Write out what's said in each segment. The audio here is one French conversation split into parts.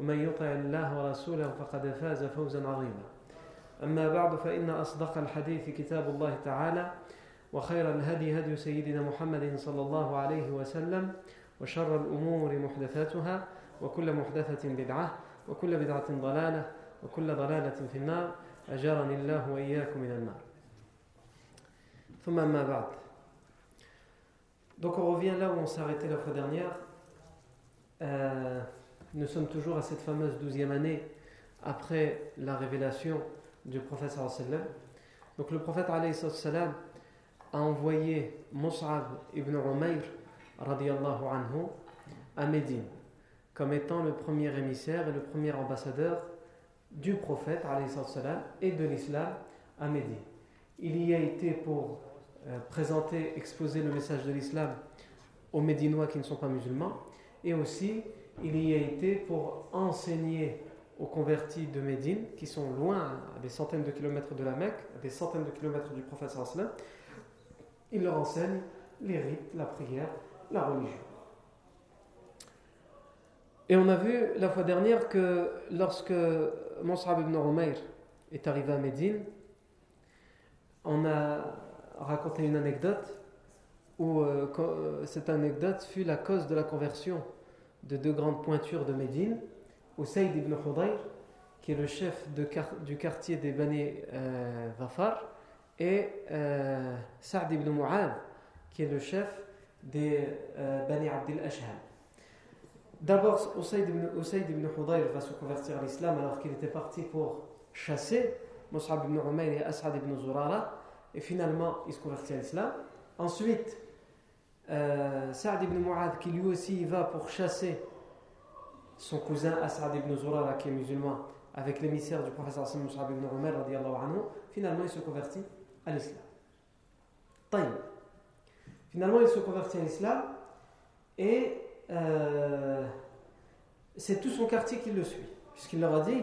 ومن يطع الله ورسوله فقد فاز فوزا عظيما. أما بعد فإن أصدق الحديث كتاب الله تعالى وخير الهدي هدي سيدنا محمد صلى الله عليه وسلم وشر الأمور محدثاتها وكل محدثة بدعة وكل بدعة ضلالة وكل ضلالة في النار. أجرني الله وإياكم من النار. ثم أما بعد. Donc on revient là où on arrêté la fois dernière. Euh, nous sommes toujours à cette fameuse douzième année après la révélation du prophète sallam. Donc le prophète sallam a envoyé Mus'ab ibn Umayr radiallahu anhu à Médine comme étant le premier émissaire et le premier ambassadeur du prophète sallam, et de l'islam à Médine. Il y a été pour euh, présenter, exposer le message de l'islam aux Médinois qui ne sont pas musulmans et aussi il y a été pour enseigner aux convertis de Médine, qui sont loin, à des centaines de kilomètres de la Mecque, à des centaines de kilomètres du prophète sallam, il leur enseigne les rites, la prière, la religion. Et on a vu la fois dernière que lorsque Mons'ab ibn Umayr est arrivé à Médine, on a raconté une anecdote où euh, cette anecdote fut la cause de la conversion de deux grandes pointures de Médine, Usayd ibn Khudayr, qui est le chef du quartier des Bani euh, Zafar, et euh, Sa'd ibn Mu'ad, qui est le chef des euh, Bani Abdil Ashhal. D'abord, Usayd ibn, Khudayr va se convertir à l'islam alors qu'il était parti pour chasser Mus'ab ibn Umayr et As'ad ibn Zurara, et finalement il se convertit à l'islam. Ensuite, euh, Saad ibn Mu'ad qui lui aussi va pour chasser son cousin Asad ibn Zurara qui est musulman avec l'émissaire du professeur Mus'ab ibn Umar finalement il se convertit à l'islam. Finalement il se convertit à l'islam et euh, c'est tout son quartier qui le suit puisqu'il leur a dit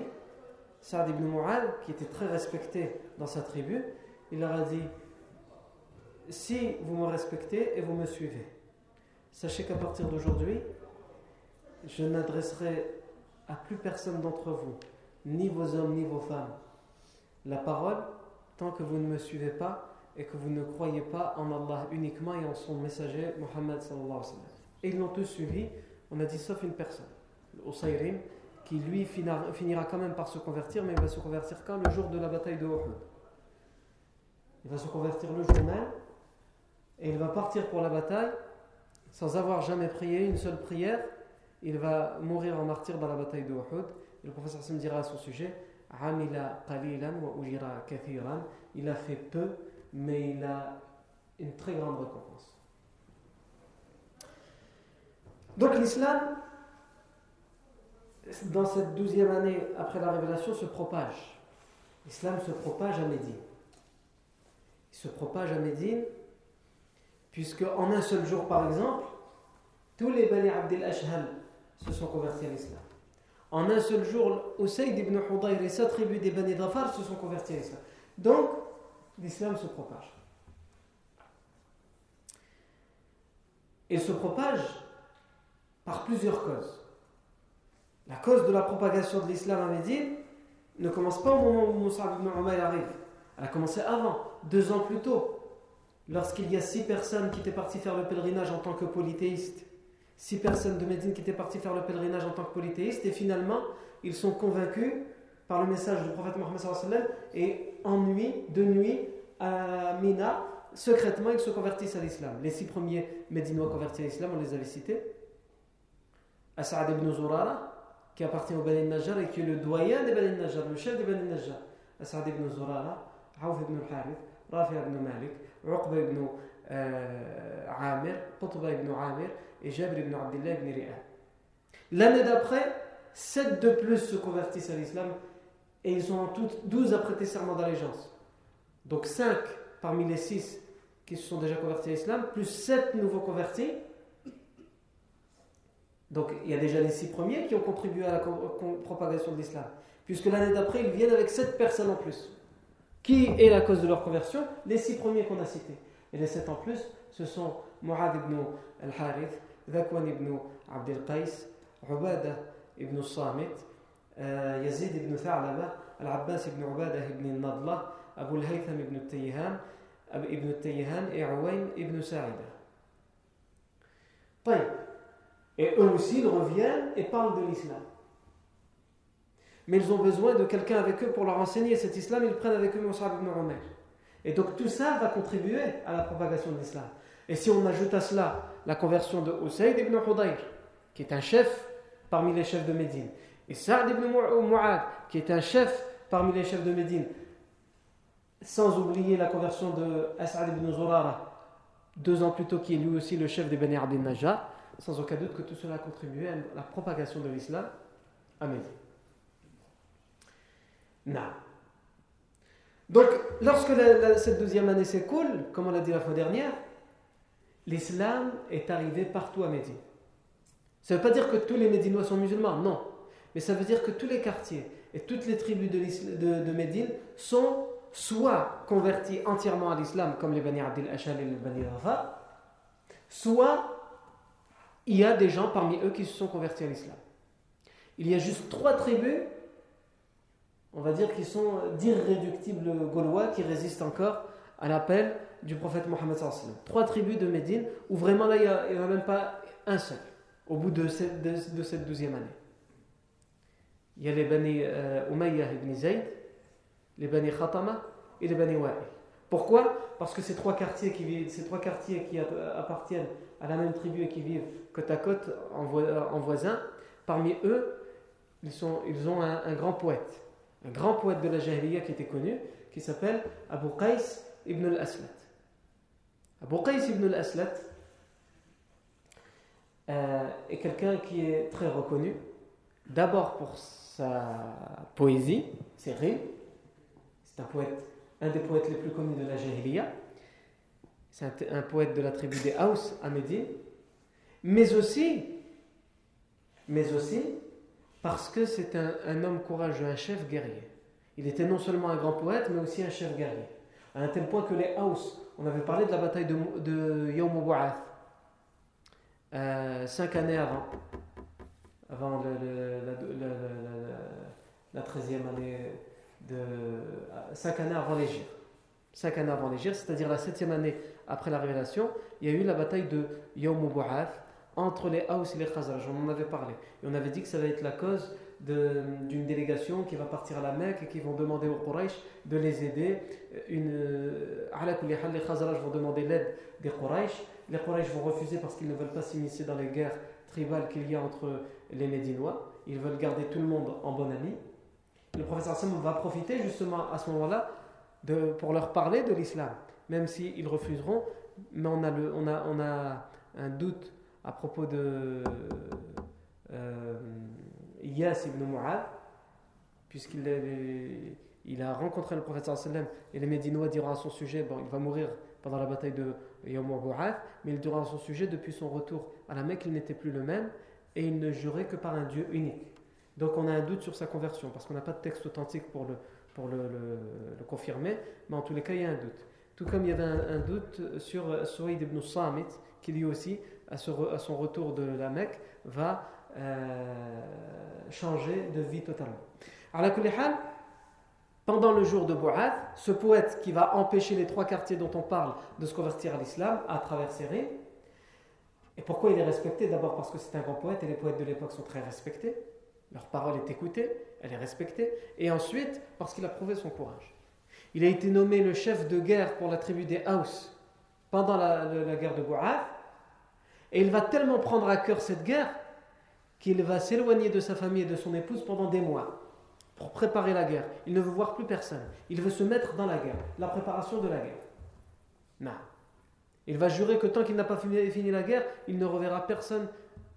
Saad ibn Mu'ad qui était très respecté dans sa tribu il leur a dit si vous me respectez et vous me suivez, sachez qu'à partir d'aujourd'hui, je n'adresserai à plus personne d'entre vous, ni vos hommes, ni vos femmes, la parole tant que vous ne me suivez pas et que vous ne croyez pas en Allah uniquement et en son messager Muhammad sallallahu Et ils l'ont tous suivi, on a dit sauf une personne, Usayrim, qui lui finira quand même par se convertir, mais il va se convertir quand? Le jour de la bataille de Uhud. Il va se convertir le jour même et il va partir pour la bataille sans avoir jamais prié une seule prière. Il va mourir en martyr dans la bataille de Uhud. Et le professeur Sim dira à son sujet Il a fait peu, mais il a une très grande récompense. Donc l'islam, dans cette douzième année après la révélation, se propage. L'islam se propage à Médine. Il se propage à Médine Puisque en un seul jour, par exemple, tous les Bani Abdel Ashhal se sont convertis à l'islam. En un seul jour, Usayd ibn Hudayr et sa tribu des Bani Dhafar se sont convertis à l'islam. Donc, l'islam se propage. Il se propage par plusieurs causes. La cause de la propagation de l'islam à Médine ne commence pas au moment où Moussa ibn Umayr arrive. Elle a commencé avant, deux ans plus tôt lorsqu'il y a six personnes qui étaient parties faire le pèlerinage en tant que polythéistes, six personnes de Médine qui étaient parties faire le pèlerinage en tant que polythéistes, et finalement, ils sont convaincus par le message du prophète Mohammed et en nuit, de nuit, à Mina, secrètement, ils se convertissent à l'islam. Les six premiers Médinois convertis à l'islam, on les avait cités. As'ad ibn Zurara, qui appartient au Bani Najjar et qui est le doyen des Bani Najjar, le chef des Bani Najjar. As'ad ibn Zurara, Aouf ibn al-Harith, Rafi ibn Malik, Ibn euh, Amir, Qutba ibn Amir et Jabir ibn Abdullah ibn Ri'a. L'année d'après, sept de plus se convertissent à l'islam et ils sont en tout 12 à prêter serment d'allégeance. Donc 5 parmi les 6 qui se sont déjà convertis à l'islam, plus 7 nouveaux convertis. Donc il y a déjà les 6 premiers qui ont contribué à la propagation de l'islam. Puisque l'année d'après, ils viennent avec 7 personnes en plus. Qui est la cause de leur conversion? Les 6 premiers qu'on a cités. Et les 7 en plus, ce sont Mu'ad ibn al-Harith, Zakwan ibn Abdel Qais, Ubada ibn Samit, euh, Yazid ibn Tha'laba, Al-Abbas ibn Ubada ibn Nadla, Abu al-Haytham ibn Tayyihan, ibn Tayyihan et Awain ibn Sa'ida. Et eux aussi, ils reviennent et parlent de l'islam. Mais ils ont besoin de quelqu'un avec eux pour leur enseigner cet islam. Ils prennent avec eux Moussa ibn Umar. Et donc tout ça va contribuer à la propagation de l'islam. Et si on ajoute à cela la conversion de Usayd ibn Hudayr, qui est un chef parmi les chefs de Médine, et Sa'd ibn Mu'ad, qui est un chef parmi les chefs de Médine, sans oublier la conversion de As'ad ibn Zurara, deux ans plus tôt, qui est lui aussi le chef des Bani Abdel sans aucun doute que tout cela a contribué à la propagation de l'islam à Médine. Donc, lorsque cette deuxième année s'écoule, comme on l'a dit la fois dernière, l'islam est arrivé partout à Médine. Ça ne veut pas dire que tous les Médinois sont musulmans, non. Mais ça veut dire que tous les quartiers et toutes les tribus de, Médine sont soit convertis entièrement à l'islam, comme les Bani Abdel Ashal et les Bani Rafa, soit il y a des gens parmi eux qui se sont convertis à l'islam. Il y a juste trois tribus, on va dire, qui sont d'irréductibles gaulois, qui résistent encore à l'appel du prophète Mohammed. Trois tribus de Médine, où vraiment là, il n'y en a, même pas un seul, au bout de cette, de, douzième année. Il y a les Bani euh, Umayyah ibn Zayd, les Bani Khatama et les Bani Wa'i. Pourquoi? Parce que ces trois quartiers qui vivent, ces trois quartiers qui appartiennent à la même tribu et qui vivent côte à côte en, voisin, parmi eux, ils ont un, grand poète, un grand poète de la Jahiliya qui était connu, qui s'appelle Abu Qais ibn al-Aslat. Abu Qais ibn al-Aslat euh, est quelqu'un qui est très reconnu, d'abord pour sa poésie, ses rimes, c'est un poète, un des poètes les plus connus de la Jahiliya. C'est un, poète de la tribu des Haus à Médine. Mais aussi, mais aussi parce que c'est un, homme courageux, un chef guerrier. Il était non seulement un grand poète, mais aussi un chef guerrier. À un tel point que les Haus, on avait parlé de la bataille de, de Yom euh, cinq années avant, avant la, la, année de cinq années avant l'Égypte. Cinq années avant l'Égypte, c'est-à-dire la septième année après la révélation, il y a eu la bataille de Yom Bu'ath entre les Haus et les Khazraj. On en avait parlé. Et on avait dit que ça va être la cause d'une délégation qui va partir à la Mecque et qui vont demander aux Quraysh de les aider. Euh, les Khazraj vont demander l'aide des Quraysh. Les Quraysh vont refuser parce qu'ils ne veulent pas s'initier dans les guerres tribales qu'il y a entre les Médinois. Ils veulent garder tout le monde en bon ami le professeur Sam va profiter justement à ce moment-là pour leur parler de l'islam, même s'ils refuseront. Mais on a un doute à propos de euh, ibn Mu'ad, puisqu'il il a rencontré le professeur sallam et les Médinois diront à son sujet bon, il va mourir pendant la bataille de Yom mais il dira à son sujet depuis son retour à la Mecque, il n'était plus le même et il ne jurait que par un Dieu unique. Donc on a un doute sur sa conversion, parce qu'on n'a pas de texte authentique pour le, pour le, confirmer, mais en tous les cas, il y a un doute. Tout comme il y avait un, doute sur Souaïd ibn Samit, qui lui aussi, à, son retour de la Mecque, va euh, changer de vie totalement. Alors, pendant le jour de Bou'ath, ce poète qui va empêcher les trois quartiers dont on parle de se convertir à l'islam à travers ses rimes, et pourquoi il est respecté? D'abord parce que c'est un grand poète et les poètes de l'époque sont très respectés. Leur parole est écoutée, elle est respectée. Et ensuite, parce qu'il a prouvé son courage. Il a été nommé le chef de guerre pour la tribu des Haus pendant la, guerre de Bou'ath. Et il va tellement prendre à cœur cette guerre qu'il va s'éloigner de sa famille et de son épouse pendant des mois pour préparer la guerre. Il ne veut voir plus personne. Il veut se mettre dans la guerre, la préparation de la guerre. Non. Il va jurer que tant qu'il n'a pas fini la guerre, il ne reverra personne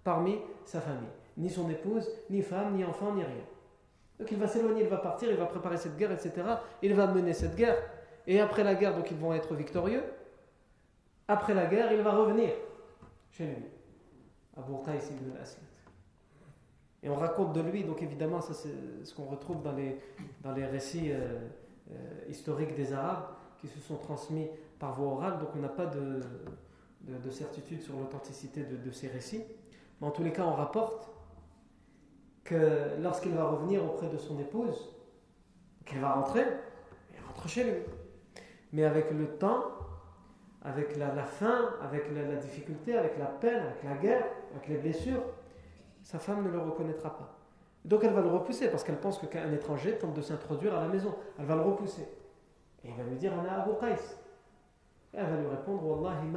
parmi sa famille. Ni son épouse, ni femme, ni enfant, ni rien. Donc il va s'éloigner, il va partir, il va préparer cette guerre, etc. Il va mener cette guerre. Et après la guerre, donc ils vont être victorieux. Après la guerre, il va revenir chez lui. Abu Qais ibn al-Aslat. Et on raconte de lui, donc évidemment, ça c'est ce qu'on retrouve dans les, dans les récits euh, euh, historiques des Arabes qui se sont transmis par voie orale, donc on n'a pas de, de, certitude sur l'authenticité de, de, ces récits. Mais en tous les cas, on rapporte que lorsqu'il va revenir auprès de son épouse, qu'elle va rentrer, elle rentre chez lui. Mais avec le temps, avec la, faim, avec la, difficulté, avec la peine, avec la guerre, avec les blessures, sa femme ne le reconnaîtra pas. Donc elle va le repousser parce qu'elle pense qu'un étranger tente de s'introduire à la maison. Elle va le repousser. Et il va lui dire Ana Abu Qais. Et elle va lui répondre Wallahi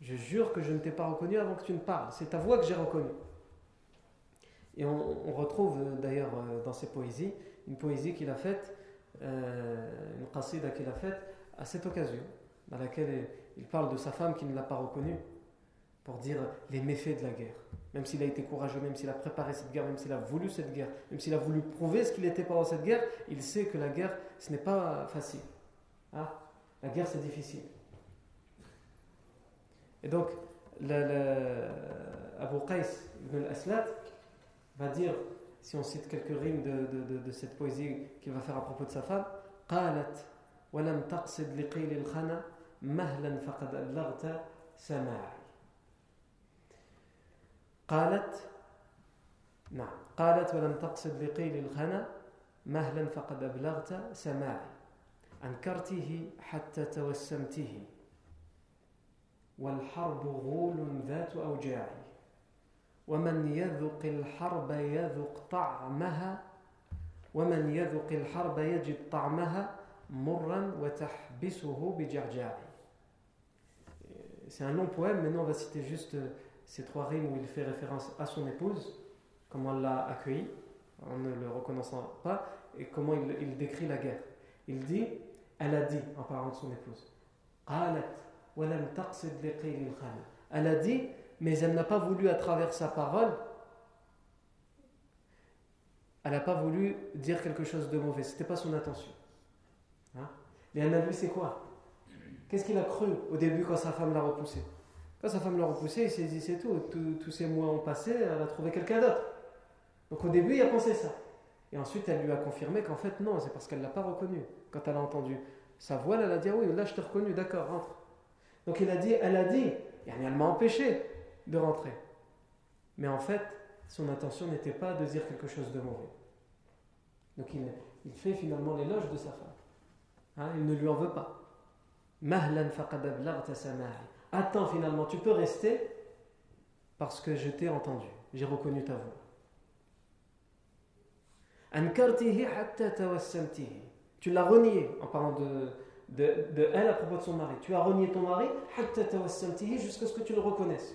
Je jure que je ne t'ai pas reconnu avant que tu ne parles. C'est ta voix que j'ai reconnue. Et on, retrouve euh, d'ailleurs euh, dans ses poésies une poésie qu'il a faite, euh, une qasida qu'il a faite à cette occasion, dans laquelle il parle de sa femme qui ne l'a pas reconnue, pour dire les méfaits de la guerre. Même s'il a été courageux, même s'il a préparé cette guerre, même s'il a voulu cette guerre, même s'il a voulu prouver ce qu'il était pendant cette guerre, il sait que la guerre, ce n'est pas facile. Ah, la guerre, c'est difficile. Et donc, le, Abu Qais ibn al-Aslat, va dire, si on cite quelques rimes de, de, de, cette poésie qu'il va faire à propos de sa femme, قالت ولم تقصد لقيل الخنا مهلا فقد أبلغت سماعي قالت نعم قالت ولم تقصد لقيل الخنا مهلا فقد أبلغت سماعي أنكرته حتى توسمته والحرب غول ذات أوجاعي ومن يذق الحرب يذق طعمها ومن يذق الحرب يجد طعمها مرا وتحبسه بجعجاع C'est un long poème, maintenant on va citer juste ces trois rimes où il fait référence à son épouse, comment elle l'a accueilli, en ne le reconnaissant pas, et comment il, il décrit la guerre. Il dit, elle a dit, en parlant de son épouse, Elle a dit, mais elle n'a pas voulu à travers sa parole, elle n'a pas voulu dire quelque chose de mauvais, ce n'était pas son intention. Hein? Elle a vu c'est quoi? Qu'est-ce qu'il a cru au début quand sa femme l'a repoussé? Quand sa femme l'a repoussé, il s'est dit c'est tout. tous ces mois ont passé, elle a trouvé quelqu'un d'autre. Donc au début, il a pensé ça. Et ensuite, elle lui a confirmé qu'en fait, non, c'est parce qu'elle ne l'a pas reconnu. Quand elle a entendu sa voix, elle a dit ah oui, là je t'ai reconnu, d'accord, rentre. Donc il a dit, elle a dit, elle m'a empêché de rentrer. Mais en fait, son intention n'était pas de dire quelque chose de mauvais. Donc il, fait finalement l'éloge de sa femme. Hein, il ne lui en veut pas. Attends finalement, tu peux rester parce que je t'ai entendu, j'ai reconnu ta voix. Tu l'as renié en parlant de, de, elle à propos de son mari. Tu as renié ton mari jusqu'à ce que tu le reconnaisses.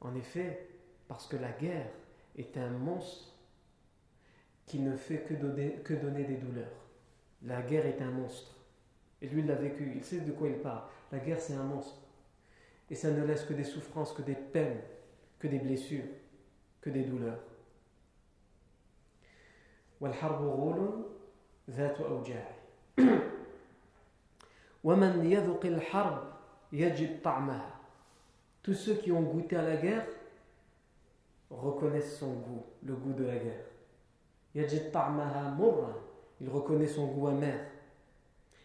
En effet, parce que la guerre est un monstre qui ne fait que donner, des douleurs. La guerre est un monstre. Et lui, il l'a vécu, il sait de quoi il parle. La guerre, c'est un monstre. Et ça ne laisse que des souffrances, que des peines, que des blessures, que des douleurs. Tous ceux qui ont goûté à la guerre reconnaissent son goût, le goût de la guerre. Il reconnaît son goût amer.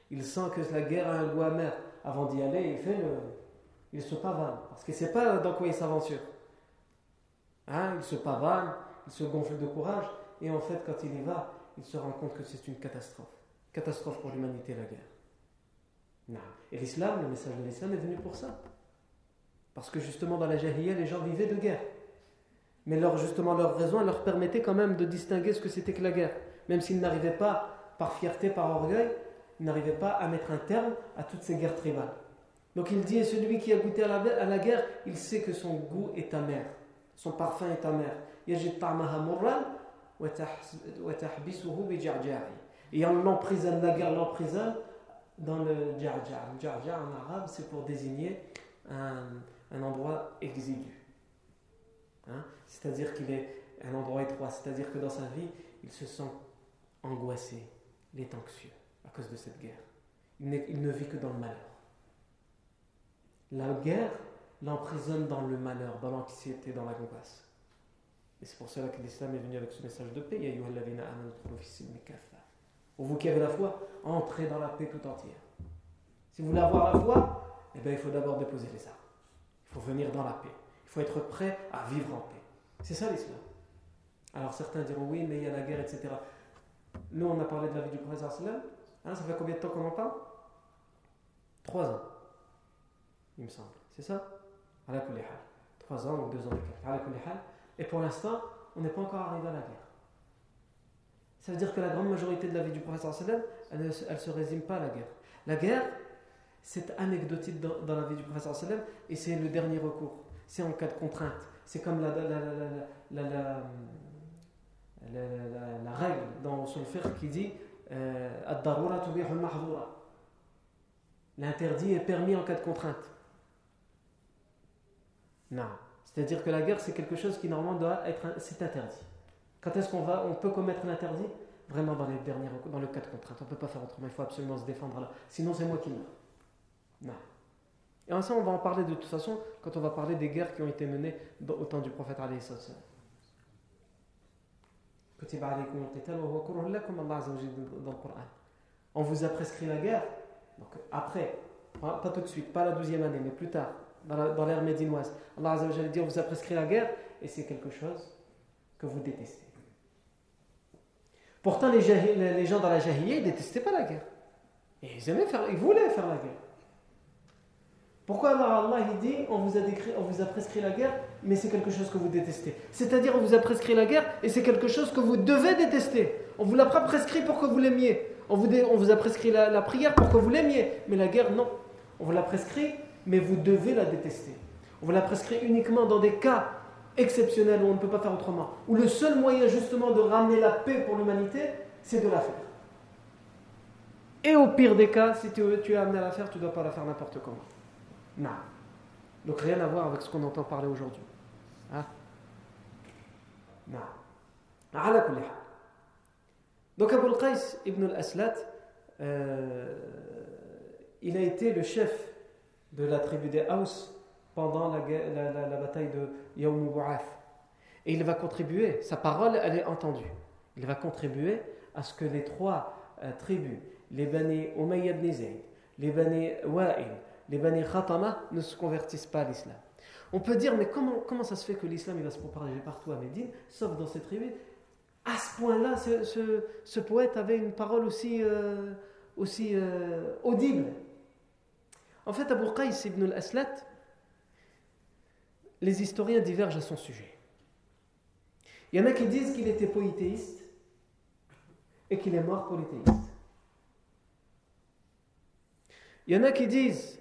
Il sent que la guerre a un goût amer. Avant d'y aller, il fait le. Il se pavane. Parce qu'il ne sait pas dans quoi il s'aventure. Hein? Il se pavane, il se gonfle de courage. Et en fait, quand il y va, il se rend compte que c'est une catastrophe. Catastrophe pour l'humanité, la guerre. Et l'islam, le message de l'islam est venu pour ça. Parce que justement, dans la Jahiliya, les gens vivaient de guerre. Mais leur, justement, leur raison leur permettait quand même de distinguer ce que c'était que la guerre. Même s'ils n'arrivaient pas, par fierté, par orgueil, ils n'arrivaient pas à mettre un terme à toutes ces guerres tribales. Donc il dit, celui qui a goûté à la, à la guerre, il sait que son goût est amer. Son parfum est amer. Et on l'emprisonne, la guerre l'emprisonne dans le djarjar. Le en arabe, c'est pour désigner un, endroit exigu. Hein? C'est-à-dire qu'il est un endroit étroit, c'est-à-dire que dans sa vie, il se sent angoissé, il est anxieux à cause de cette guerre. Il, ne vit que dans le malheur. La guerre l'emprisonne dans le malheur, dans l'anxiété, dans la l'angoisse. Et c'est pour cela que l'islam est venu avec ce message de paix. Pour vous qui avez la foi, entrez dans la paix tout entière. Si vous voulez avoir la foi, eh bien, il faut d'abord déposer les armes. Il faut venir dans la paix. Il faut être prêt à vivre en paix. C'est ça l'islam. Alors certains diront oui, mais il y a la guerre, etc. Nous, on a parlé de la vie du prophète hein, ça fait combien de temps qu'on en parle Trois ans, il me semble. C'est ça? Trois ans ou deux ans et pour l'instant, on n'est pas encore arrivé à la guerre. Ça veut dire que la grande majorité de la vie du prophète elle ne se résume pas à la guerre. La guerre, c'est anecdotique dans, la vie du prophète et c'est le dernier recours. C'est en cas de contrainte. C'est comme la, la, la, règle dans son fiqh qui dit euh, L'interdit est permis en cas de contrainte. Non. C'est-à-dire que la guerre, c'est quelque chose qui normalement doit être. C'est interdit. Quand est-ce qu'on va, on peut commettre l'interdit Vraiment dans, les derniers, dans le cas de contrainte. On ne peut pas faire autrement. Il faut absolument se défendre là. Sinon, c'est moi qui meurs. Non. Et en ça, on va en parler de toute façon quand on va parler des guerres qui ont été menées au temps du prophète. On vous a prescrit la guerre. Donc après, pas tout de suite, pas la douzième année, mais plus tard dans l'ère médinoise. Allah Azzawajal dit on vous a prescrit la guerre et c'est quelque chose que vous détestez. Pourtant, les, gens dans la Jahiliya, ils détestaient pas la guerre. Et ils, aimaient faire, ils voulaient faire la guerre. Pourquoi alors Allah il dit on vous, a décrit, on vous a prescrit la guerre, mais c'est quelque chose que vous détestez C'est-à-dire on vous a prescrit la guerre et c'est quelque chose que vous devez détester. On vous l'a pas prescrit pour que vous l'aimiez. On vous, a prescrit la prière pour que vous l'aimiez. Mais la guerre, non. On vous l'a prescrit mais vous devez la détester. On vous la prescrit uniquement dans des cas exceptionnels où on ne peut pas faire autrement. Où le seul moyen justement de ramener la paix pour l'humanité, c'est de la faire. Et au pire des cas, si tu, es amené à la faire, tu ne dois pas la faire n'importe comment. Non. Donc rien à voir avec ce qu'on entend parler aujourd'hui. Hein? Non. Donc Abu al-Qais ibn al-Aslat, euh, il a été le chef de la tribu des Haus pendant la, bataille de Yawm Et il va contribuer, sa parole, elle est entendue. Il va contribuer à ce que les trois euh, tribus, les Bani Umayyad ibn les Bani Wa'il, les Bani Khatama, ne se convertissent pas à l'islam. On peut dire, mais comment, comment ça se fait que l'islam va se propager partout à Médine, sauf dans ces tribus? À ce point-là, ce, ce, poète avait une parole aussi, euh, aussi euh, audible. En fait, Abu Qais ibn al-Aslat, les historiens divergent à son sujet. Il y en a qui disent qu'il était polythéiste et qu'il est mort polythéiste. Il y en a qui disent,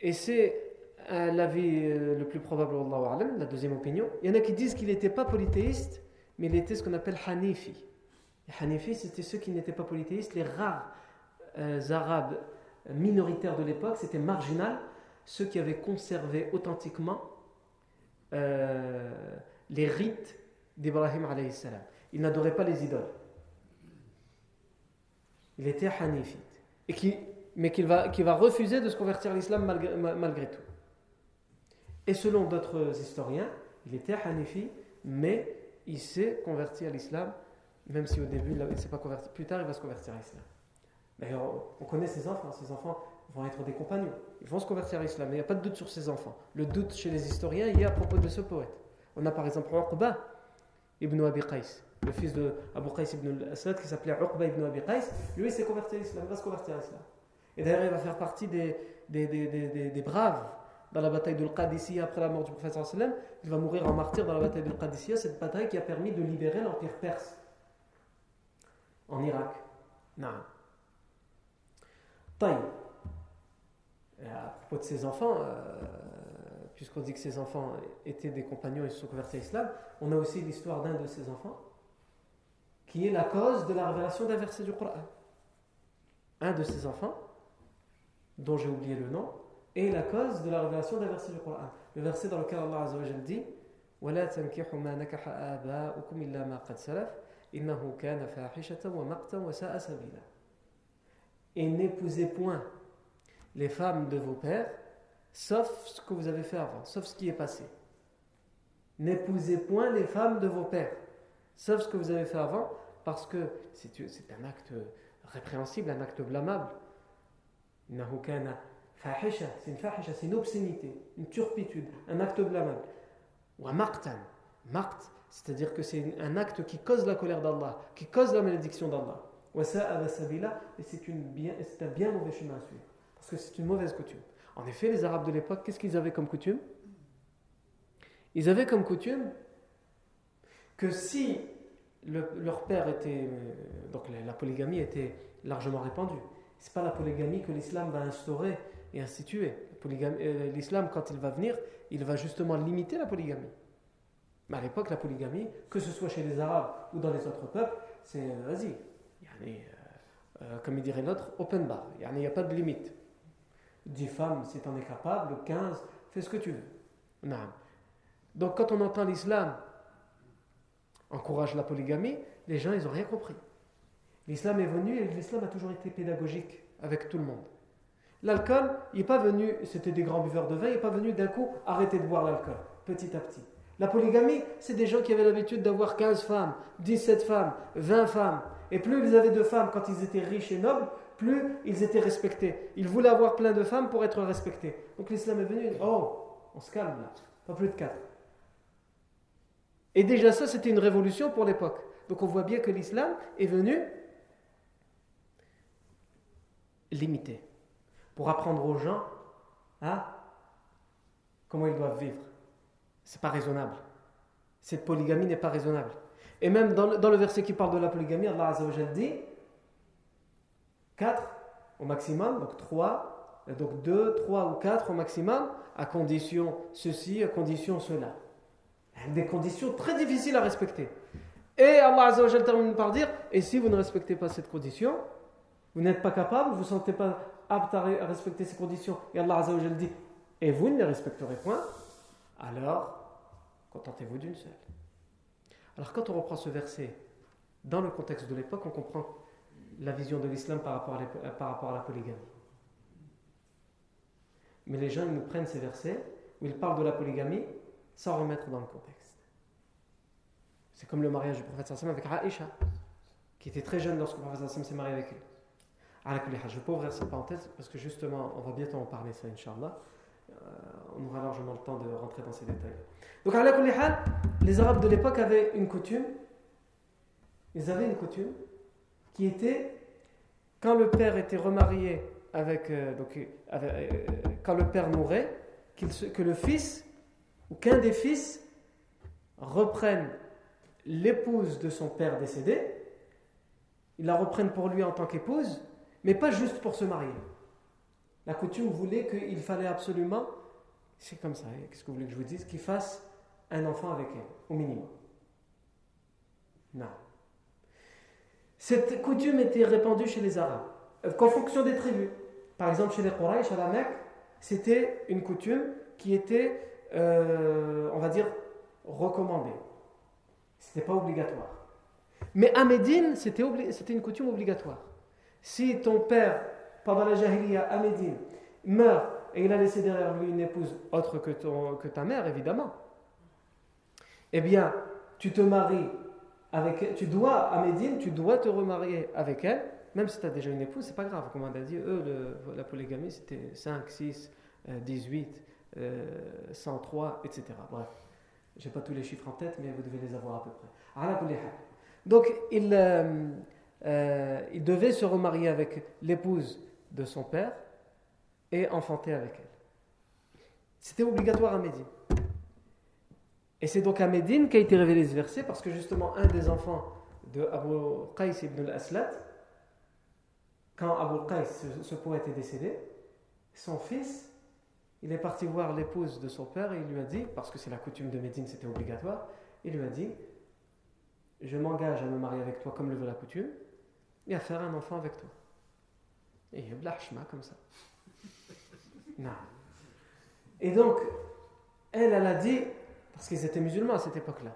et c'est l'avis euh, le plus probable, la deuxième opinion, il y en a qui disent qu'il n'était pas polythéiste, mais il était ce qu'on appelle Hanifi. Les Hanifi, c'était ceux qui n'étaient pas polythéistes, les rares euh, Arabes minoritaires de l'époque, c'était marginal, ceux qui avaient conservé authentiquement euh, les rites d'Ibrahim salam. Il n'adorait pas les idoles. Il était hanifite. Et qui, mais qu'il va, qui va refuser de se convertir à l'islam malgré, tout. Et selon d'autres historiens, il était hanifi, mais il s'est converti à l'islam, même si au début il ne s'est pas converti. Plus tard, il va se convertir à l'islam. On connaît ces enfants. Ces enfants vont être des compagnons. Ils vont se convertir à l'islam. Il n'y a pas de doute sur ces enfants. Le doute chez les historiens il a à propos de ce poète. On a par exemple Uqba ibn Abi Qais, le fils de Abu Qais ibn al-Asad qui s'appelait Uqba ibn Abi Qais. Lui, il s'est converti à l'islam. Il va se convertir à l'islam. Et d'ailleurs, il va faire partie des, des, des, des braves dans la bataille de Qadisiyya après la mort du prophète sallam, il va mourir en martyr dans la bataille de Qadisiyya, cette bataille qui a permis de libérer l'empire perse en Irak. Non. Taï À propos de ses enfants, euh, puisqu'on dit que ses enfants étaient des compagnons et se sont convertis à l'islam, on a aussi l'histoire d'un de ses enfants qui est la cause de la révélation d'un verset du Coran. Un de ses enfants, dont j'ai oublié le nom, est la cause de la révélation d'un verset du Coran. Le verset dans lequel Allah Azza wa dit ولا تنكحوا ما نكح آباؤكم إلا ما قد سلف إنه كان فاحشة ومقتا وساء سبيلا Et n'épousez point les femmes de vos pères, sauf ce que vous avez fait avant, sauf ce qui est passé. N'épousez point les femmes de vos pères, sauf ce que vous avez fait avant, parce que c'est un acte répréhensible, un acte blâmable. C'est une fahisha, c'est une obscénité, une turpitude, un acte blâmable. Ou un martan, mart, c'est-à-dire que c'est un acte qui cause la colère d'Allah, qui cause la malédiction d'Allah. Et c'est un bien mauvais chemin à suivre, parce que c'est une mauvaise coutume. En effet, les Arabes de l'époque, qu'est-ce qu'ils avaient comme coutume? Ils avaient comme coutume que si leur père était. Euh, donc la, polygamie était largement répandue. Ce n'est pas la polygamie que l'islam va instaurer et instituer. Euh, l'islam, quand il va venir, il va justement limiter la polygamie. Mais à l'époque, la polygamie, que ce soit chez les Arabes ou dans les autres peuples, c'est euh, vas-y. comme il dirait l'autre, open bar. Il n'y a pas de limite. 10 femmes si tu en es capable, 15, fais ce que tu veux. Donc quand on entend l'islam encourage la polygamie, les gens, ils n'ont rien compris. L'islam est venu et l'islam a toujours été pédagogique avec tout le monde. L'alcool, il n'est pas venu, c'était des grands buveurs de vin, il n'est pas venu d'un coup arrêter de boire l'alcool, petit à petit. La polygamie, c'est des gens qui avaient l'habitude d'avoir 15 femmes, 17 femmes, 20 femmes. Et plus ils avaient de femmes quand ils étaient riches et nobles, plus ils étaient respectés. Ils voulaient avoir plein de femmes pour être respectés. Donc l'islam est venu, oh, on se calme là, pas plus de 4. Et déjà ça, c'était une révolution pour l'époque. Donc on voit bien que l'islam est venu limiter, pour apprendre aux gens à comment ils doivent vivre. C'est pas raisonnable. Cette polygamie n'est pas raisonnable. Et même dans le, verset qui parle de la polygamie, Allah dit 4 au maximum, donc 3, donc 2, 3 ou 4 au maximum, à condition ceci, à condition cela des conditions très difficiles à respecter. Et Allah Azzawajal termine par dire Et si vous ne respectez pas cette condition, vous n'êtes pas capable, vous ne vous sentez pas apte à respecter ces conditions, et Allah Azzawajal dit Et vous ne les respecterez point, alors contentez-vous d'une seule. Alors quand on reprend ce verset dans le contexte de l'époque, on comprend la vision de l'islam par, rapport à par rapport à la polygamie. Mais les gens, ils nous prennent ces versets où ils parlent de la polygamie sans remettre dans le contexte. C'est comme le mariage du prophète sallam avec Aïcha, qui était très jeune lorsque le prophète sallam s'est marié avec elle. Je ne vais pas ouvrir cette parenthèse parce que justement, on va bientôt en parler, ça, Inch'Allah. Euh, on aura largement le temps de rentrer dans ces détails. Donc, les Arabes de l'époque avaient une coutume. Ils avaient une coutume qui était quand le père était remarié avec. Euh, donc, euh, quand le père mourait, que le fils ou qu'un des fils reprenne l'épouse de son père décédé, il la reprenne pour lui en tant qu'épouse, mais pas juste pour se marier. La coutume voulait qu'il fallait absolument, c'est comme ça, qu'est-ce que vous voulez que je vous dise, qu'il fasse un enfant avec elle, au minimum. Non. Cette coutume était répandue chez les Arabes, euh, qu'en fonction des tribus. Par exemple, chez les Quraysh, à la Mecque, c'était une coutume qui était euh, on va dire, recommandé. Ce n'était pas obligatoire. Mais à Médine, c'était une coutume obligatoire. Si ton père, pendant la Jahiliya à Médine, meurt et il a laissé derrière lui une épouse autre que ta mère, évidemment, eh bien, tu te maries avec tu dois, à Médine, tu dois te remarier avec elle, même si tu as déjà une épouse, c'est pas grave. Comme on a dit, eux, la polygamie, c'était 5, 6, 18. 103, etc. Bref, je n'ai pas tous les chiffres en tête, mais vous devez les avoir à peu près. Donc, il, euh, euh, il devait se remarier avec l'épouse de son père et enfanter avec elle. C'était obligatoire à Médine. Et c'est donc à Médine qu'a été révélé ce verset parce que justement un des enfants de Abu Qais ibn al-Aslat, quand Abu Qais, ce, poète, est décédé, son fils, il est parti voir l'épouse de son père et il lui a dit, parce que c'est la coutume de Médine, c'était obligatoire, il lui a dit Je m'engage à me marier avec toi comme le veut la coutume et à faire un enfant avec toi. Et il y a comme ça. Non. Et donc, elle, elle a dit, parce qu'ils étaient musulmans à cette époque-là,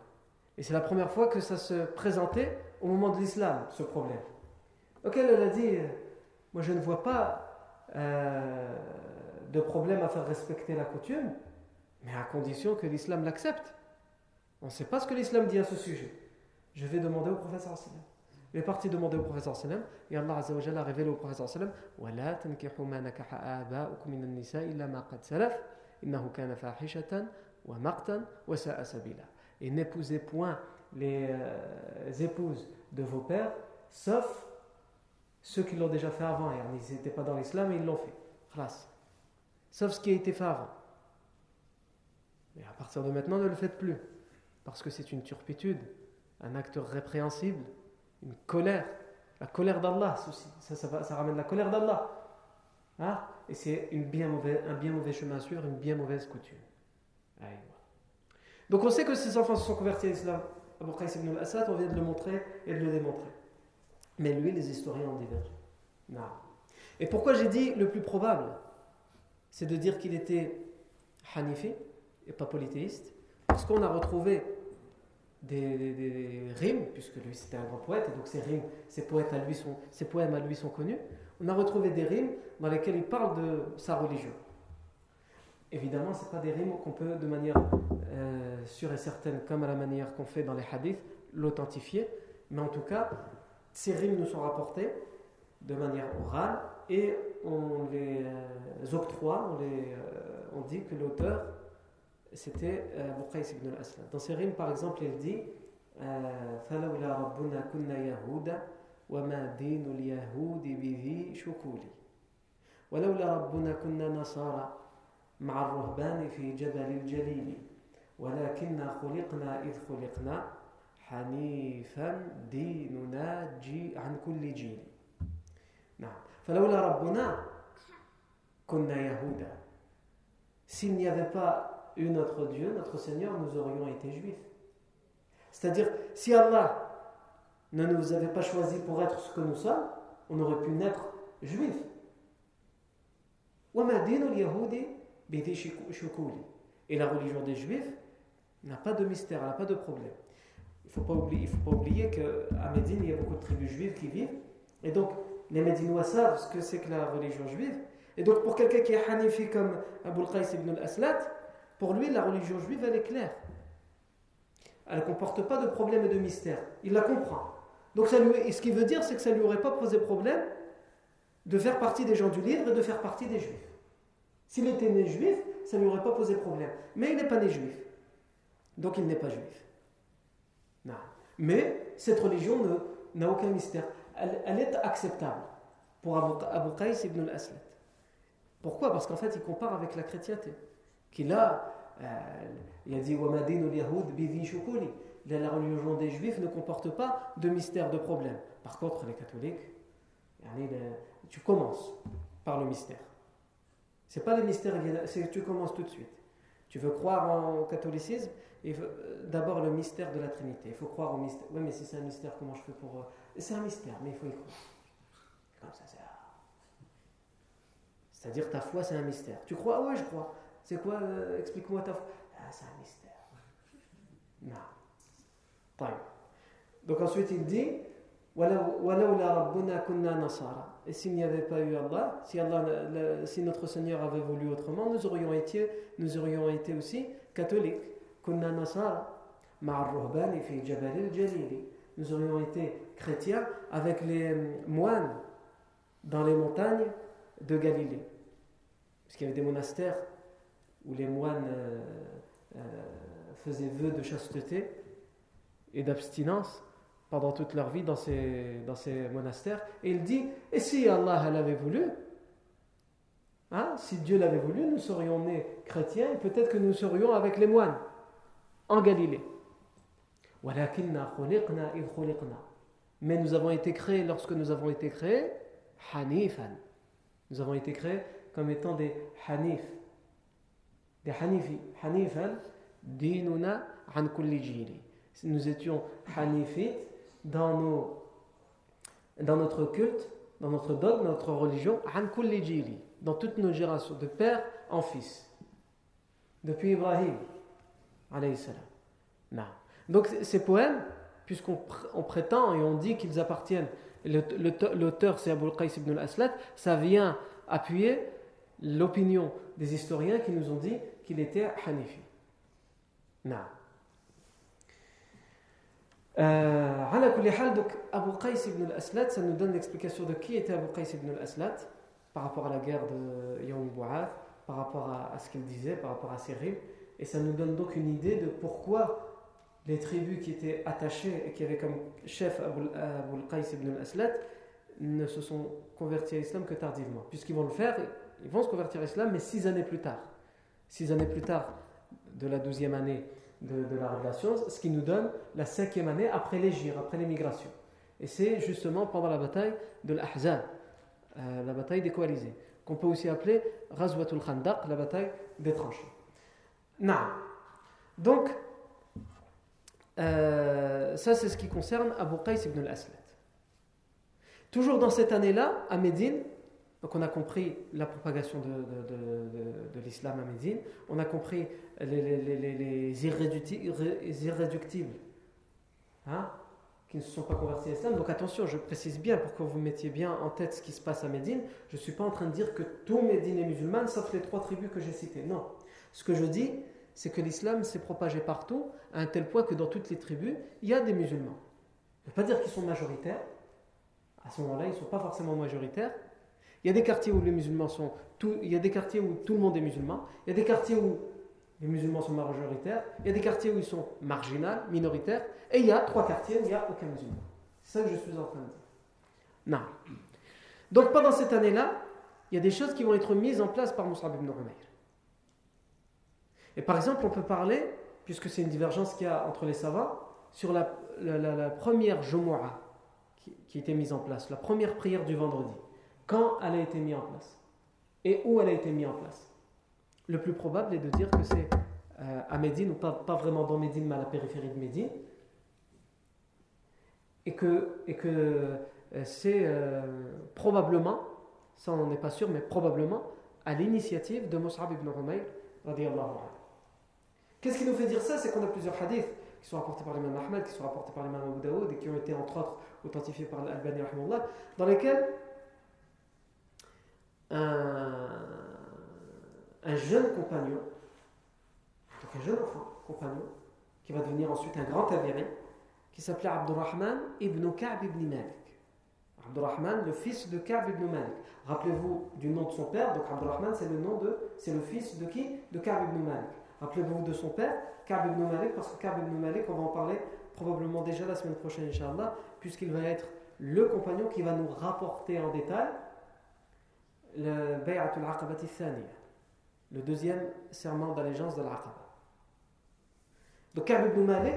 et c'est la première fois que ça se présentait au moment de l'islam, ce problème. Donc elle, a dit, moi je ne vois pas euh, de problème à faire respecter la coutume, mais à condition que l'islam l'accepte. On ne sait pas ce que l'islam dit à ce sujet. Je vais demander au professeur sallam. Il est parti demander au professeur sallam et Allah Azza wa a révélé au professeur sallam وَلَا تَنْكِحُوا مَا نَكَحَ آبَاؤُكُم مِنَ النِّسَاءِ إِلَّا مَا قَدْ سَلَفَ إِنَّهُ كَانَ فَاحِشَةً wa maqtan wa sabila. Et n'épousez point euh, les épouses de vos pères, sauf ceux qui l'ont déjà fait avant. et Ils n'étaient pas dans l'islam et ils l'ont fait. Sauf ce qui a été fait avant. Mais à partir de maintenant, ne le faites plus. Parce que c'est une turpitude, un acte répréhensible, une colère. La colère d'Allah, ça, ramène la colère d'Allah. Hein? Et c'est un bien mauvais chemin à suivre, une bien mauvaise coutume. Donc on sait que ces enfants se sont convertis à l'islam. Abu Qais ibn al-Assad, on vient de le montrer et de le démontrer. Mais lui, les historiens ont divergé. Non. Et pourquoi j'ai dit le plus probable C'est de dire qu'il était hanifi et pas polythéiste. Parce qu'on a retrouvé des, rimes, puisque lui c'était un grand poète, et donc ces rimes, ces, poètes ces poèmes à lui sont connus. On a retrouvé des rimes dans lesquelles il parle de sa religion Évidemment, ce pas des rimes qu'on peut, de manière euh, sûre et certaine, comme à la manière qu'on fait dans les hadiths, l'authentifier. Mais en tout cas, ces rimes nous sont rapportées de manière orale et on les euh, octroie, on, les, euh, on dit que l'auteur c'était Buqais ibn al-Aslam. Dans ses rimes, par exemple, il dit فلولا ربنا كنا يهودا وما دين اليهود بذي شكولي ولولا ربنا كنا نصارى مع الرهبان في جبل الجليل ولكننا خلقنا إذ خلقنا حنيفا ديننا جي عن كل جيل نعم فلولا ربنا كنا يهودا s'il n'y avait pas eu notre Dieu, notre Seigneur, nous aurions été juifs. C'est-à-dire, si Allah ne nous avait pas choisi pour être ce que nous sommes, on aurait pu naître juifs. Et la religion des juifs n'a pas de mystère, n'a pas de problème. Il ne faut pas oublier, qu'à Médine, il y a beaucoup de tribus juives qui vivent. Et donc, les Médinois savent ce que c'est que la religion juive. Et donc, pour quelqu'un qui est hanifi comme Abul Qais ibn al-Aslat, pour lui, la religion juive, elle est claire. Elle ne comporte pas de problème et de mystère. Il la comprend. Donc, ça lui, ce qu'il veut dire, c'est que ça ne lui aurait pas posé problème de faire partie des gens du livre et de faire partie des juifs. S'il était né juif, ça ne lui aurait pas posé problème. Mais il n'est pas né juif. Donc il n'est pas juif. Non. Mais cette religion n'a aucun mystère. Elle, est acceptable pour Abu, Qais ibn al-Aslat. Pourquoi? Parce qu'en fait, il compare avec la chrétienté. Euh, il a dit La religion des juifs ne comporte pas de mystère, de problème. Par contre, les catholiques, tu commences par le mystère. C'est pas le mystère, c'est tu commences tout de suite. Tu veux croire au catholicisme, euh, d'abord le mystère de la Trinité. Il faut croire au mystère. Oui, mais si c'est un mystère, comment je fais pour. Euh, c'est un mystère, mais il faut y croire. Comme ça, c'est. C'est-à-dire ta foi, c'est un mystère. Tu crois? Ouais, je crois. C'est quoi euh, Explique-moi ta foi? Ah, c'est un mystère. Non. Donc ensuite, il dit et s'il n'y avait pas eu Allah, si, Allah, si notre Seigneur avait voulu autrement, nous aurions été, nous aurions été aussi catholiques. Nous aurions été chrétiens avec les moines dans les montagnes de Galilée. Parce qu'il y avait des monastères où les moines euh, euh, faisaient vœu de chasteté et d'abstinence pendant toute leur vie dans ces, dans ces monastères. Et il dit, et si Allah l'avait voulu, Hein, si Dieu l'avait voulu, nous serions nés chrétiens et peut-être que nous serions avec les moines en Galilée. Mais nous avons été créés lorsque nous avons été créés, hanifan. Nous avons été créés comme étant des hanif. Des hanifi. Hanifan, dinuna an kulli Nous étions hanifites dans, nos, dans notre culte, dans notre dogme, notre religion, dans toutes nos générations, de père en fils. Depuis Ibrahim. Donc ces poèmes, puisqu'on prétend et on dit qu'ils appartiennent, l'auteur c'est Abul Qais ibn al-Aslat, ça vient appuyer l'opinion des historiens qui nous ont dit qu'il était Hanifi. Euh, donc Abu Qais ibn al-Aslat, ça nous donne l'explication de qui était Abu Qais ibn al-Aslat par rapport à la guerre de Yom Bou'ath, par rapport à, ce qu'il disait, par rapport à ses rives. Et ça nous donne donc une idée de pourquoi les tribus qui étaient attachées et qui avaient comme chef Abu Qais ibn al-Aslat ne se sont convertis à l'islam que tardivement. Puisqu'ils vont le faire, ils vont se convertir à l'islam, mais six années plus tard. Six années plus tard de la douzième année de, la révélation, ce qui nous donne la cinquième année après l'égir, après l'émigration. Et c'est justement pendant la bataille de l'Ahzab, euh, la bataille des coalisés, qu'on peut aussi appeler Razwatul Khandaq, la bataille des tranchées. Donc, euh, ça c'est ce qui concerne Abu Qais ibn al-Aslat. Toujours dans cette année-là, à Médine, donc on a compris la propagation de, l'islam à Médine, on a compris les, les, les, les irréductibles, hein, qui ne se sont pas convertis à l'islam. Donc attention, je précise bien pour que vous mettiez bien en tête ce qui se passe à Médine. Je ne suis pas en train de dire que tout Médine est musulman, sauf les trois tribus que j'ai citées. Non. Ce que je dis, c'est que l'islam s'est propagé partout, à un tel point que dans toutes les tribus, il y a des musulmans. Ça ne veut pas dire qu'ils sont majoritaires. À ce moment-là, ils ne sont pas forcément majoritaires. Il y a des quartiers où les musulmans sont. Tout, il y a des quartiers où tout le monde est musulman. Il y a des quartiers où les musulmans sont majoritaires. Il y a des quartiers où ils sont marginaux, minoritaires. Et il y a trois quartiers où il n'y a aucun musulman. C'est ça que je suis en train de dire. Non. Donc pendant cette année-là, il y a des choses qui vont être mises en place par Moussa ibn Umayr. Et par exemple, on peut parler, puisque c'est une divergence qu'il y a entre les savants, sur la, première Jumu'ah qui, qui été mise en place, la première prière du vendredi. Quand elle a été mise en place Et où elle a été mise en place. Le plus probable est de dire que c'est euh, à Médine, ou pas, vraiment dans Médine, mais à la périphérie de Médine, et que, et que euh, c'est euh, probablement, ça on n'est pas sûr, mais probablement à l'initiative de Mus'ab ibn Umayr, Qu'est-ce qui nous fait dire ça? C'est qu'on a plusieurs hadiths qui sont rapportés par l'imam Ahmed, qui sont rapportés par l'imam Abu Daoud et qui ont été entre autres authentifiés par l'Albani, dans lesquels un un jeune compagnon, donc un jeune enfant, compagnon, qui va devenir ensuite un grand avéré, qui s'appelait Abdurrahman ibn Ka'b ibn Malik. Abdurrahman, le fils de Ka'b ibn Malik. Rappelez-vous du nom de son père, donc Abdurrahman c'est le nom de, c'est le fils de qui? De Ka'b ibn Malik. Rappelez-vous de son père, Ka'b ibn Malik, parce que Ka'b ibn Malik, on va en parler probablement déjà la semaine prochaine, Inch'Allah, puisqu'il va être le compagnon qui va nous rapporter en détail le Bay'atul Aqabati le deuxième serment d'allégeance de l'Aqaba. Donc Ka'b ibn Malik,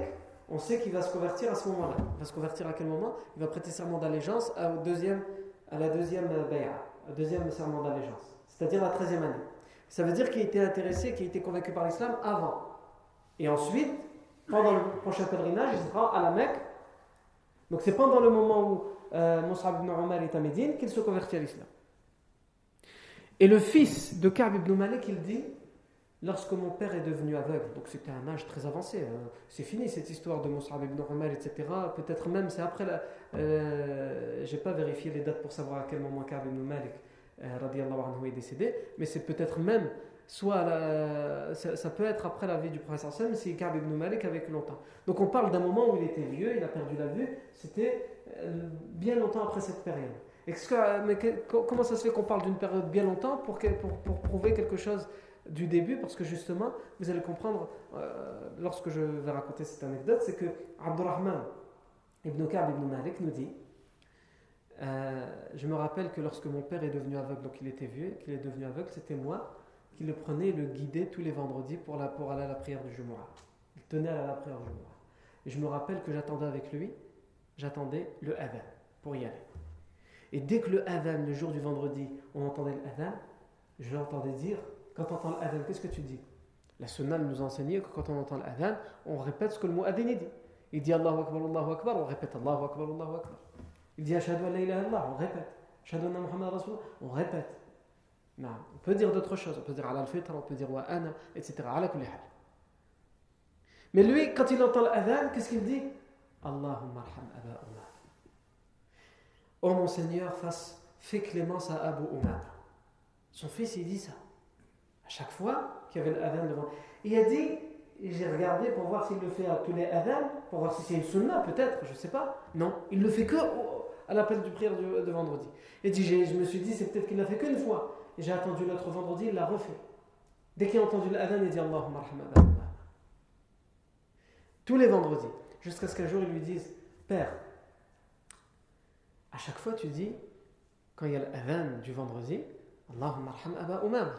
on sait qu'il va se convertir à ce moment-là. Il va se convertir à quel moment? Il va prêter serment d'allégeance à, à la deuxième bay'a, au deuxième serment d'allégeance, c'est-à-dire la treizième année. Ça veut dire qu'il était intéressé, qu'il était convaincu par l'islam avant. Et ensuite, pendant le prochain pèlerinage, il sera à la Mecque. Donc c'est pendant le moment où euh, ibn Omar est à Médine qu'il se convertit à l'islam. Et le fils de Ka'b ibn Malik, il dit Lorsque mon père est devenu aveugle, donc c'était un âge très avancé, hein, c'est fini cette histoire de Mus'ab ibn Umar, etc. Peut-être même, c'est après la. Euh, J'ai pas vérifié les dates pour savoir à quel moment Ka'b ibn Malik euh, anhu est décédé, mais c'est peut-être même, soit ça, peut être après la vie du professeur Sam, si Ka'b ibn Malik a vécu longtemps. Donc on parle d'un moment où il était vieux, il a perdu la vue, c'était euh, bien longtemps après cette période mais comment ça se fait qu'on parle d'une période bien longtemps pour, prouver quelque chose du début? Parce que justement, vous allez comprendre, euh, lorsque je vais raconter cette anecdote, c'est que Abdurrahman ibn Ka'b ibn Malik nous dit euh, je me rappelle que lorsque mon père est devenu aveugle, donc il était vieux, qu'il est devenu aveugle, c'était moi qui le prenais et le guidais tous les vendredis pour aller à la prière du Jumu'ah. Il tenait à la prière du Jumu'ah. Et je me rappelle que j'attendais avec lui, j'attendais le adhan pour y aller. Et dès que le adhan, le jour du vendredi, on entendait le adhan, je l'entendais dire, quand on entend le adhan, qu'est-ce que tu dis? La sunna nous enseignait que quand on entend le adhan, on répète ce que le mot adhan dit. Il dit Allahu Akbar, Allahu Akbar, on répète Allahu Akbar, Allahu Akbar. Il dit Ashadu la ilaha illallah, on répète. Ashadu anna Muhammad Rasulullah, on répète. Non. On peut dire d'autres choses, on peut dire ala al-fitra, on peut dire wa ana, etc. Mais lui, quand il entend l'adhan, qu'est-ce qu'il dit? Allahumma arham Oh mon Seigneur, fasse, fais clémence à Abu Umar. Son fils, il dit ça. À chaque fois qu'il y avait l'adhan devant. Il a dit j'ai regardé pour voir s'il le fait à tous les adhan, pour voir si c'est une sunna, peut-être, je ne sais pas. Non, il le fait que à l'appel du prière de, vendredi. Et dit, je me suis dit, c'est peut-être qu'il l'a fait qu'une fois. Et j'ai attendu l'autre vendredi, il l'a refait. Dès qu'il a entendu l'adhan, il dit Allahumma rahma Tous les vendredis, jusqu'à ce qu'un jour ils lui disent Père, à chaque fois tu dis, quand il y a l'adhan du vendredi, Allahumma Aba Umama.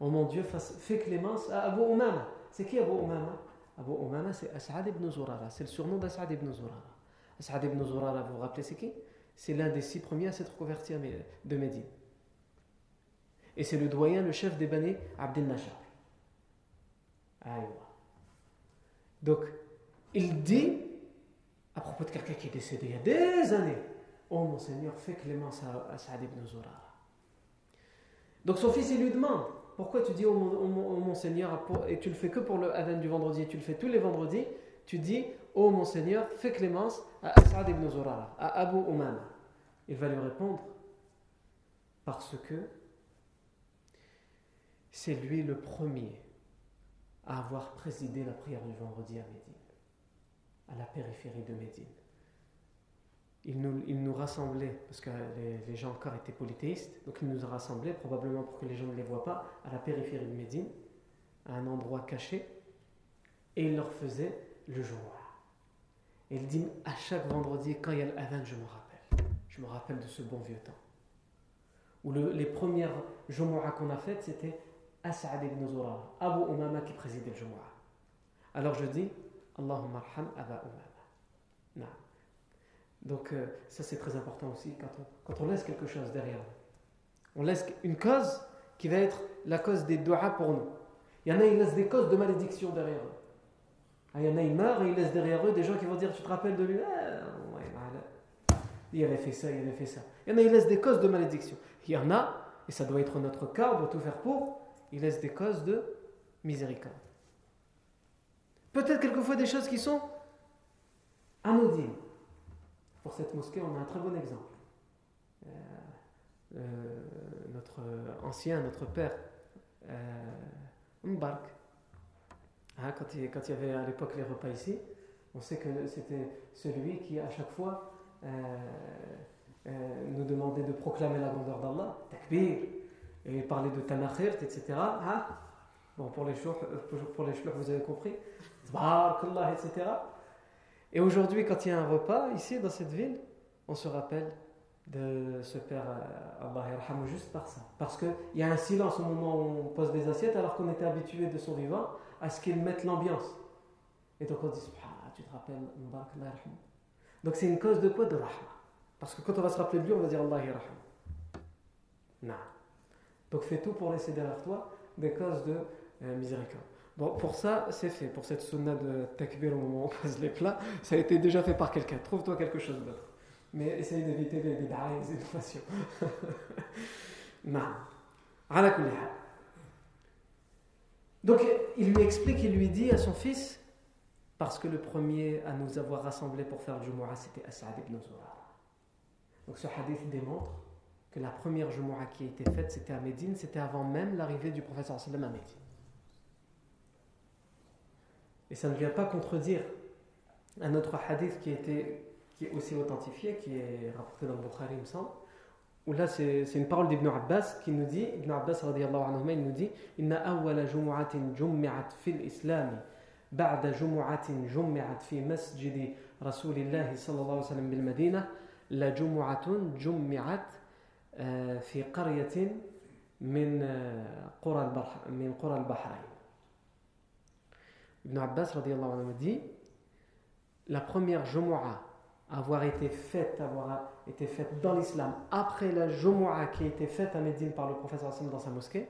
Oh mon Dieu, fais clémence à Abu Umama. C'est qui Abu Umama Abu Umama, c'est As'ad ibn Zurara. C'est le surnom d'As'ad ibn Zurara. As'ad ibn Zurara, vous vous rappelez, c'est qui? C'est l'un des six premiers à s'être converti de Médine. Et c'est le doyen, le chef des Bani Abdel Najjar. Donc, il dit, à propos de quelqu'un qui est décédé il y a des années, Oh mon Seigneur, fais clémence à, Saad ibn Zurara. Donc son fils, il lui demande, pourquoi tu dis, oh mon, Seigneur, et tu le fais que pour le Adhan du vendredi, et tu le fais tous les vendredis, tu dis, oh mon Seigneur, fais clémence à Saad ibn Zurara, à Abu Umama. Il va lui répondre, parce que c'est lui le premier à avoir présidé la prière du vendredi à Médine, à la périphérie de Médine. Il nous, il rassemblait, parce que les, gens encore étaient polythéistes, donc il nous a rassemblés, probablement pour que les gens ne les voient pas, à la périphérie de Médine, à un endroit caché, et il leur faisait le jour. Et il dit à chaque vendredi, quand il y a l'adhan, je me rappelle. Je me rappelle de ce bon vieux temps. Où les premières Jumu'ah qu'on a faites, c'était As'ad ibn Zurara, Abu Umama qui présidait le Jumu'ah. Alors je dis, Allahumma arham Aba Umama. Donc euh, ça c'est très important aussi quand on, laisse quelque chose derrière On laisse une cause qui va être la cause des doigts pour nous. Il y en a, ils laissent des causes de malédiction derrière eux. Ah, il y en a, ils meurent et ils laissent derrière eux des gens qui vont dire Tu te rappelles de lui? Ah, Il avait fait ça, il avait fait ça. Il y en a, ils laissent des causes de malédiction. Il y en a, et ça doit être notre cas, on doit tout faire pour, il laisse des causes de miséricorde. Peut-être quelquefois des choses qui sont anodines. Pour cette mosquée, on a un très bon exemple. Euh, euh, notre ancien, notre père, euh, Mbark, hein, quand, il, quand, il, y avait à l'époque les repas ici, on sait que c'était celui qui, à chaque fois, nous demandait de proclamer la grandeur d'Allah, takbir, et parler de Tanakhirt, etc. Hein? Bon, pour les chouhs, pour les vous avez compris. etc. Et aujourd'hui, quand il y a un repas ici dans cette ville, on se rappelle de ce père euh, Allah juste par ça. Parce qu'il y a un silence au moment où on pose des assiettes, alors qu'on était habitué de son vivant à ce qu'il mette l'ambiance. Et donc on dit tu te rappelles, Donc c'est une cause de quoi De rahma? Parce que quand on va se rappeler de lui, on va dire Allah Non. Donc fais tout pour laisser derrière toi des causes de euh, miséricorde. Bon, pour ça, c'est fait. Pour cette sunna de takbir au moment où on pose les plats, ça a été déjà fait par quelqu'un. Trouve-toi quelque chose d'autre. Mais essaye d'éviter les bid'a et les innovations. non. Donc, il lui explique, il lui dit à son fils, parce que le premier à nous avoir rassemblés pour faire Jumu'ah, c'était As'ad ibn Zurara. Donc, ce hadith démontre que la première Jumu'ah qui a été faite, c'était à Médine, c'était avant même l'arrivée du professeur sallam à Médine. Et ça ne vient pas contredire un autre hadith qui, était, qui est aussi authentifié, qui est rapporté dans le Bukhari, il me semble, où là c'est une parole d'Ibn Abbas qui nous dit, Ibn Abbas anhu, il nous dit Inna awwala jumu'atin jummi'at fil islam بعد جمعة جمعت في مسجد رسول الله صلى الله عليه وسلم بالمدينة la Jumu'atun Jummi'at fi qaryatin min qura al-Bahrain. Ibn Abbas anhu dit la première Jumu'ah avoir été faite, avoir été faite dans l'islam après la Jumu'ah qui a été faite à Médine par le prophète dans sa mosquée,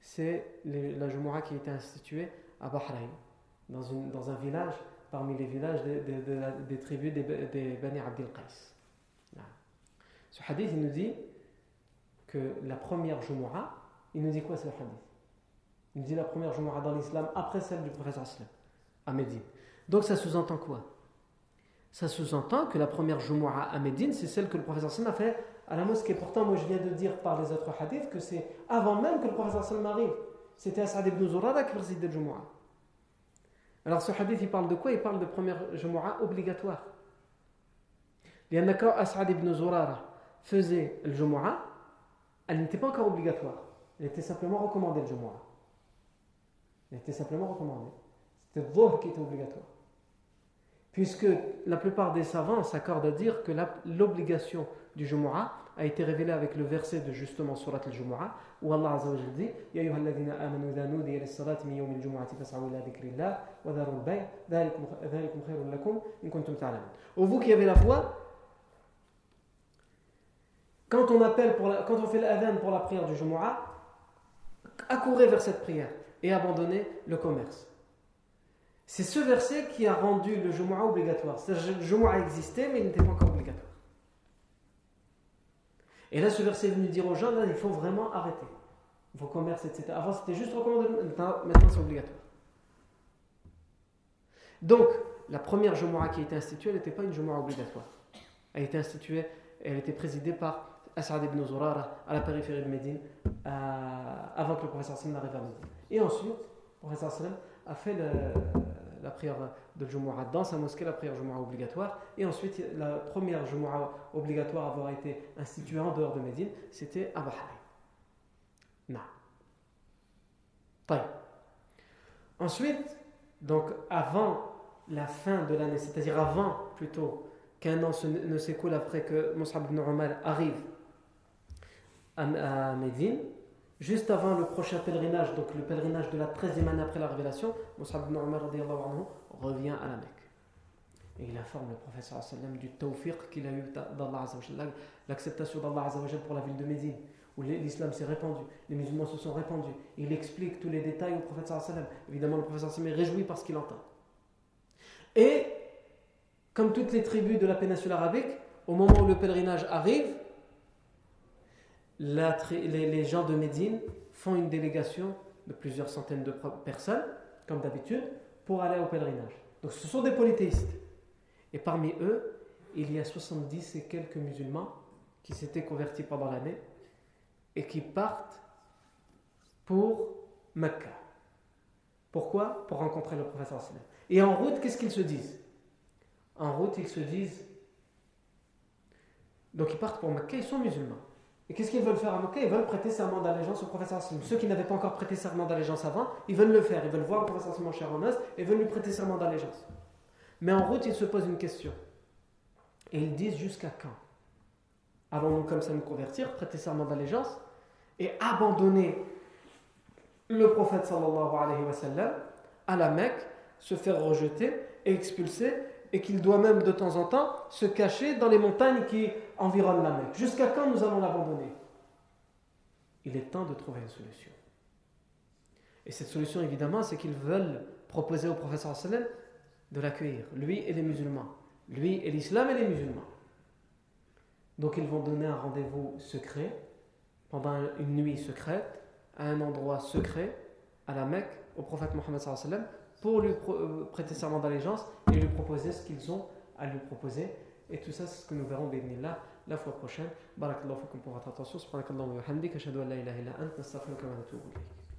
c'est la Jumu'ah qui a été instituée à Bahreïn, dans, dans un village parmi les villages des tribus des, des Bani Abdel Qais. Ce hadith, il nous dit que la première Jumu'ah, il nous dit quoi ce hadith? Il dit la première Jumu'ah dans l'islam après celle du prophète à Médine. Donc ça sous-entend quoi? Ça sous-entend que la première Jumu'ah à Médine, c'est celle que le prophète a fait à la mosquée. Pourtant, moi je viens de dire par les autres hadiths que c'est avant même que le prophète arrive. C'était As'ad ibn Zurara qui présidait le Jumu'ah. Alors ce hadith, il parle de quoi? Il parle de première Jumu'ah obligatoire. Il y a quand As'ad ibn Zurara faisait le Jumu'ah, elle n'était pas encore obligatoire. Elle était simplement recommandée le Jumu'ah. Elle était simplement recommandée. C'était le qui était obligatoire. Puisque la plupart des savants s'accordent à dire que l'obligation du Jumu'ah a été révélée avec le verset de justement Surat al-Jumu'ah où Allah Azza wa dit Ya ayyuhalladhina amanu idha nudiya lis-salati min yawmi al-jumu'ati fas'au ila dhikrillah wa dharu al-bay' dhalikum khayrun lakum in kuntum ta'lamun. Ô vous qui avez la foi, quand on appelle pour la, quand on fait l'adhan pour la prière du Jumu'ah, accourez vers cette prière et abandonnez le commerce. C'est ce verset qui a rendu le Jumu'ah obligatoire. C'est-à-dire le Jumu'ah existait, mais il n'était pas encore obligatoire. Et là, ce verset est venu dire aux gens, là, il faut vraiment arrêter vos commerces, etc. Avant, c'était juste recommandé, maintenant, c'est obligatoire. Donc, la première Jumu'ah qui a été instituée, elle n'était pas une Jumu'ah obligatoire. Elle a été instituée, elle était présidée par As'ad ibn Zurara à la périphérie de Médine, avant que le professeur Sallam n'arrive à Médine. Et ensuite, le professeur Sallam a fait la prière de Jumu'ah dans sa mosquée, la prière Jumu'ah obligatoire. Et ensuite, la première Jumu'ah obligatoire à avoir été instituée en dehors de Médine, c'était à Bahreïn. Non. Ensuite, donc avant la fin de l'année, c'est-à-dire avant plutôt qu'un an ne s'écoule après que Mus'ab ibn Umar arrive à Médine, Juste avant le prochain pèlerinage, donc le pèlerinage de la 13e année après la révélation, Mus'ab ibn Umar revient à la Mecque. Et il informe le professeur du tawfiq qu'il a eu d'Allah l'acceptation d'Allah pour la ville de Médine, où l'islam s'est répandu, les musulmans se sont répandus. Il explique tous les détails au prophète Évidemment, le prophète est réjoui par ce qu'il entend. Et, comme toutes les tribus de la péninsule arabique, au moment où le pèlerinage arrive, les, gens de Médine font une délégation de plusieurs centaines de personnes, comme d'habitude, pour aller au pèlerinage. Donc ce sont des polythéistes. Et parmi eux, il y a 70 et quelques musulmans qui s'étaient convertis pendant l'année et qui partent pour Mecca. Pourquoi? Pour rencontrer le professeur Et en route, qu'est-ce qu'ils se disent? En route, ils se disent. Donc ils partent pour Mecca, ils sont musulmans. Et qu'est-ce qu'ils veulent faire à Mecca Ils veulent prêter serment d'allégeance au professeur Ceux qui n'avaient pas encore prêté serment d'allégeance avant, ils veulent le faire. Ils veulent voir le professeur Sallam cher en os et veulent lui prêter serment d'allégeance. Mais en route, ils se posent une question. Et ils disent jusqu'à quand Allons-nous comme ça nous convertir, prêter serment d'allégeance et abandonner le prophète sallallahu sallam à la Mecque, se faire rejeter et expulser et qu'il doit même de temps en temps se cacher dans les montagnes qui environnent la Mecque. Jusqu'à quand nous allons l'abandonner? Il est temps de trouver une solution. Et cette solution, évidemment, c'est qu'ils veulent proposer au professeur sallam de l'accueillir, lui et les musulmans, lui et l'islam et les musulmans. Donc ils vont donner un rendez-vous secret, pendant une nuit secrète, à un endroit secret, à la Mecque, au prophète Mohammed sallam, pour lui euh, prêter serment d'allégeance et lui proposer ce qu'ils ont à lui proposer. Et tout ça, c'est ce que nous verrons là la fois prochaine. Barakallahu fikum pour votre attention. Subhanakallahu wa bihamdik. Ashhadu an la ilaha illa ant. Nastaghfiruka wa natubu ilayk.